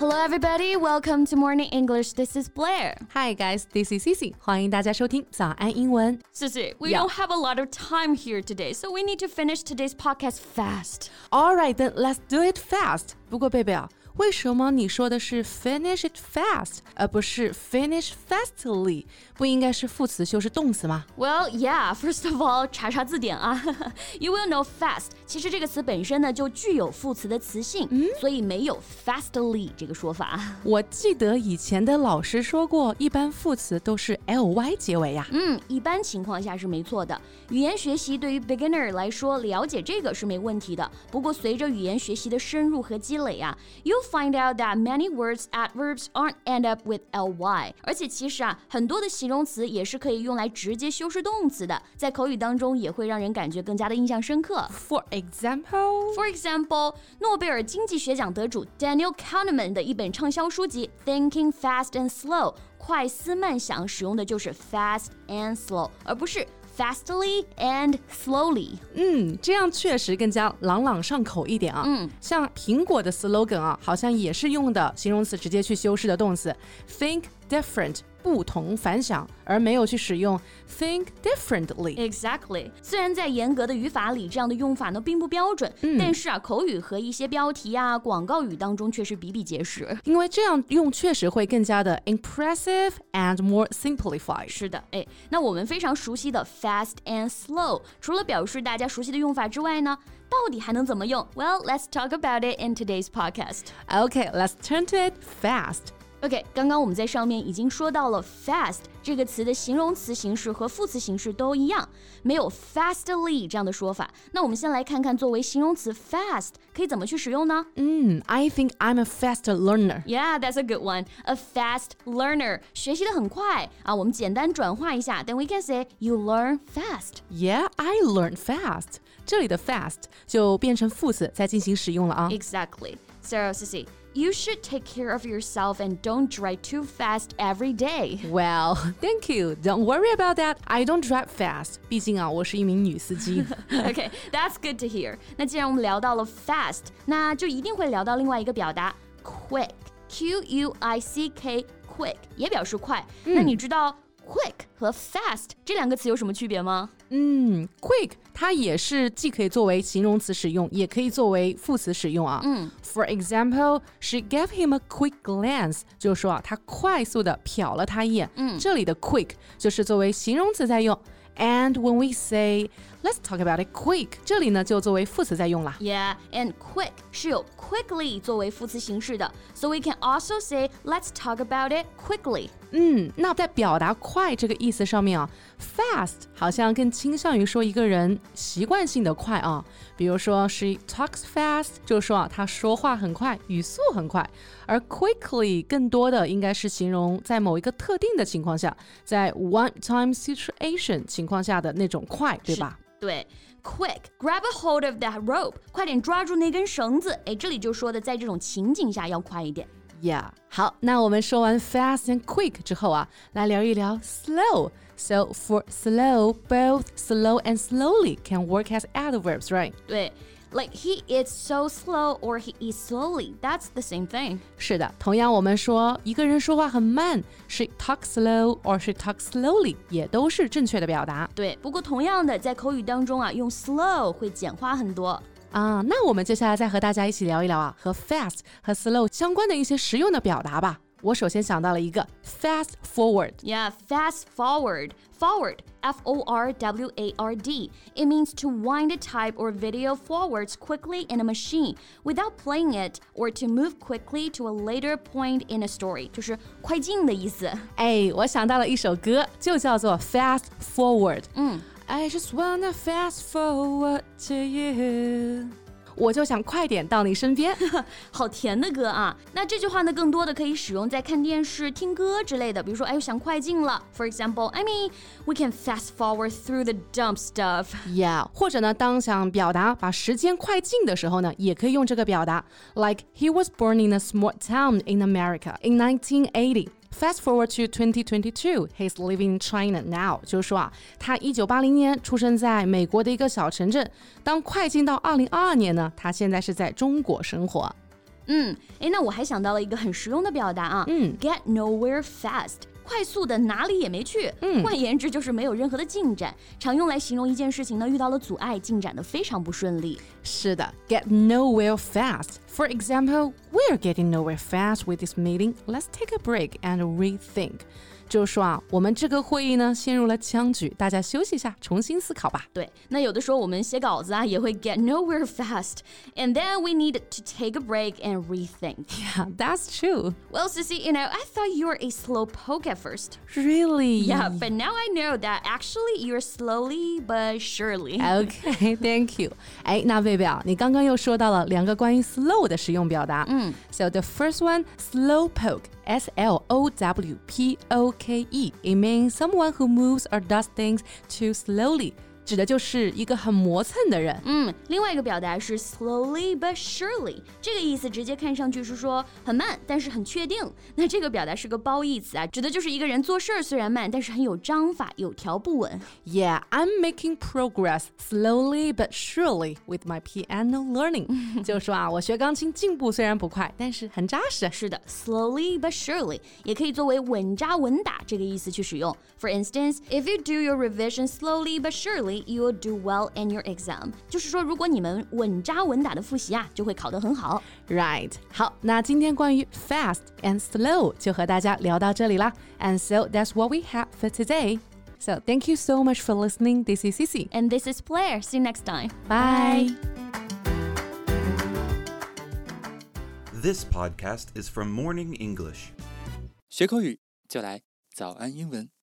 Hello, everybody. Welcome to Morning English. This is Blair. Hi, guys. This is Cici. 欢迎大家收听早安英文。Cici, we Yeah. don't have a lot of time here today, so we need to finish today's podcast fast. All right, then let's do it fast. 不过贝贝啊， 为什么你说的是 finish it fast，而不是 finish fastly？不应该是副词修饰动词吗？Well, yeah. First of all, 查查字典啊。you will know fast. 其实这个词本身呢就具有副词的词性，所以没有 fastly 这个说法。我记得以前的老师说过，一般副词都是 ly 结尾呀。嗯，一般情况下是没错的。语言学习对于 beginner 来说，了解这个是没问题的。不过随着语言学习的深入和积累啊 ，you'll find out that many words adverbs aren't end up with ly。而且其实啊，很多的形容词也是可以用来直接修饰动词的，在口语当中也会让人感觉更加的印象深刻。 For example， For example，诺贝尔经济学奖得主 Daniel Kahneman 的一本畅销书籍《Thinking Fast and Slow》，快思慢想使用的就是 fast and slow，而不是 Fastly and slowly。嗯，这样确实更加朗朗上口一点啊。嗯，像苹果的 slogan 啊，好像也是用的形容词直接去修饰的动词 think different，不同凡响，而没有去使用 think differently。 Exactly。虽然在严格的语法里，这样的用法呢并不标准，但是啊，口语和一些标题啊、广告语当中却是比比皆是。因为这样用确实会更加的 impressive and more simplified。是的，哎，那我们非常熟悉的 fast and slow，除了表示大家熟悉的用法之外呢，到底还能怎么用？Well, let's talk about it in today's podcast. Okay, let's turn to it fast. OK，刚刚我们在上面已经说到了 fast 这个词的形容词形式和副词形式都一样，没有 fastly 这样的说法。那我们先来看看作为形容词 fast 可以怎么去使用呢？嗯，I think I'm a fast learner. Yeah, that's a good one. A fast learner，学习的很快啊。我们简单转化一下，then we can say you learn fast. Yeah, I learn fast. 这里的 fast 就变成副词再进行使用了啊。 Exactly. So, Sissy, you should take care of yourself and don't drive too fast every day. Well, thank you. Don't worry about that. I don't drive fast. 毕竟啊，我是一名女司机。 okay, that's good to hear. 那既然我们聊到了 fast，那就一定会聊到另外一个表达 quick。Q U I C K quick 也表示快。那你知道 quick 和 fast 这两个词有什么区别吗？嗯，quick 它也是既可以作为形容词使用，也可以作为副词使用啊。嗯，For example, she gave him a quick glance，就是说啊，她快速的瞟了他一眼。嗯，这里的 quick 就是作为形容词在用。And when we say let's talk about it quick，这里呢就作为副词在用啦。 Yeah, and quick 是有 quickly 作为副词形式的，so we can also say let's talk about it quickly. 嗯，那在表达快这个意思上面啊，fast 好像更倾向于说一个人习惯性的快啊。比如说，she talks fast，就是说啊，她说话很快，语速很快。而 quickly 更多的应该是形容在某一个特定的情况下，在 one-time situation 情况下的那种快，对吧？ 对，quick grab a hold of that rope，快点抓住那根绳子。哎，这里就说的在这种情景下要快一点。 Yeah，好，那我们说完 fast and quick 之后啊，来聊一聊 slow。So for slow, both slow and slowly can work as adverbs, right? 对 ，like he is so slow or he is slowly. That's the same thing. 是的，同样我们说一个人说话很慢，she talks slow or she talks slowly，也都是正确的表达对，不过同样的，在口语当中啊，用 slow 会简化很多。啊。那我们接下来再和大家一起聊一聊啊，和 fast 和 slow 相关的一些实用的表达吧。 我首先想到了一个 fast forward。 Yeah, fast forward. Forward, F O R W A R D. It means to wind a type or video forwards quickly in a machine without playing it or to move quickly to a later point in a story. 就是快进的意思。哎，我想到了一首歌，就叫做 Fast Forward。嗯，I just wanna fast forward to you。 我就想快点到你身边。好甜的歌啊！那这句话呢，更多的可以使用在看电视、听歌之类的。比如说，哎，我想快进了。For example, I mean, we can fast forward through the dumb stuff. Yeah，或者呢，当想表达把时间快进的时候呢，也可以用这个表达。Like he was born in a small town in America in 1980. Fast forward to 2022, he's living in China now. 就是说啊，他一九八零年出生在美国的一个小城镇。当快进到二零二二年呢，他现在是在中国生活。嗯，诶，那我还想到了一个很实用的表达啊，嗯，get nowhere fast。快速的哪里也没去，嗯换言之就是没有任何的进展，常用来形容一件事情呢遇到了阻碍，进展的非常不顺利。是的，get nowhere fast. For example, we're getting nowhere fast with this meeting. Let's take a break and rethink. 就说啊，我们这个会议呢陷入了僵局，大家休息一下，重新思考吧。对，那有的时候我们写稿子啊也会 get nowhere fast, and then we need to take a break and rethink. Yeah, that's true. Well, Cici, you know, I thought you were a slow poke at first. Really? Yeah, but now I know that actually you're slowly but surely. Okay, thank you. 哎，那贝贝啊，你刚刚又说到了两个关于 slow 的实用表达。嗯，So the first one, slow poke. S L O W P O K E. It means someone who moves or does things too slowly. 指的就是一个很磨蹭的人。嗯，另外一个表达是 slowly but surely，这个意思直接看上去是说很慢，但是很确定。那这个表达是个褒义词啊，指的就是一个人做事儿虽然慢，但是很有章法，有条不紊。 Yeah, I'm making progress slowly but surely with my piano learning. 就是说啊，我学钢琴进步虽然不快，但是很扎实。是的，slowly but surely 也可以作为稳扎稳打这个意思去使用。For instance, if you do your revision slowly but surely, you will do well in your exam。就是说，如果你们稳扎稳打的复习啊，就会考得很好。 Right，好，那今天关于 fast and slow 就和大家聊到这里啦。And so that's what we have for today. So thank you so much for listening. This is Cici. And this is Blair. See you next time. Bye. This podcast is from Morning English. 学口语就来早安英文。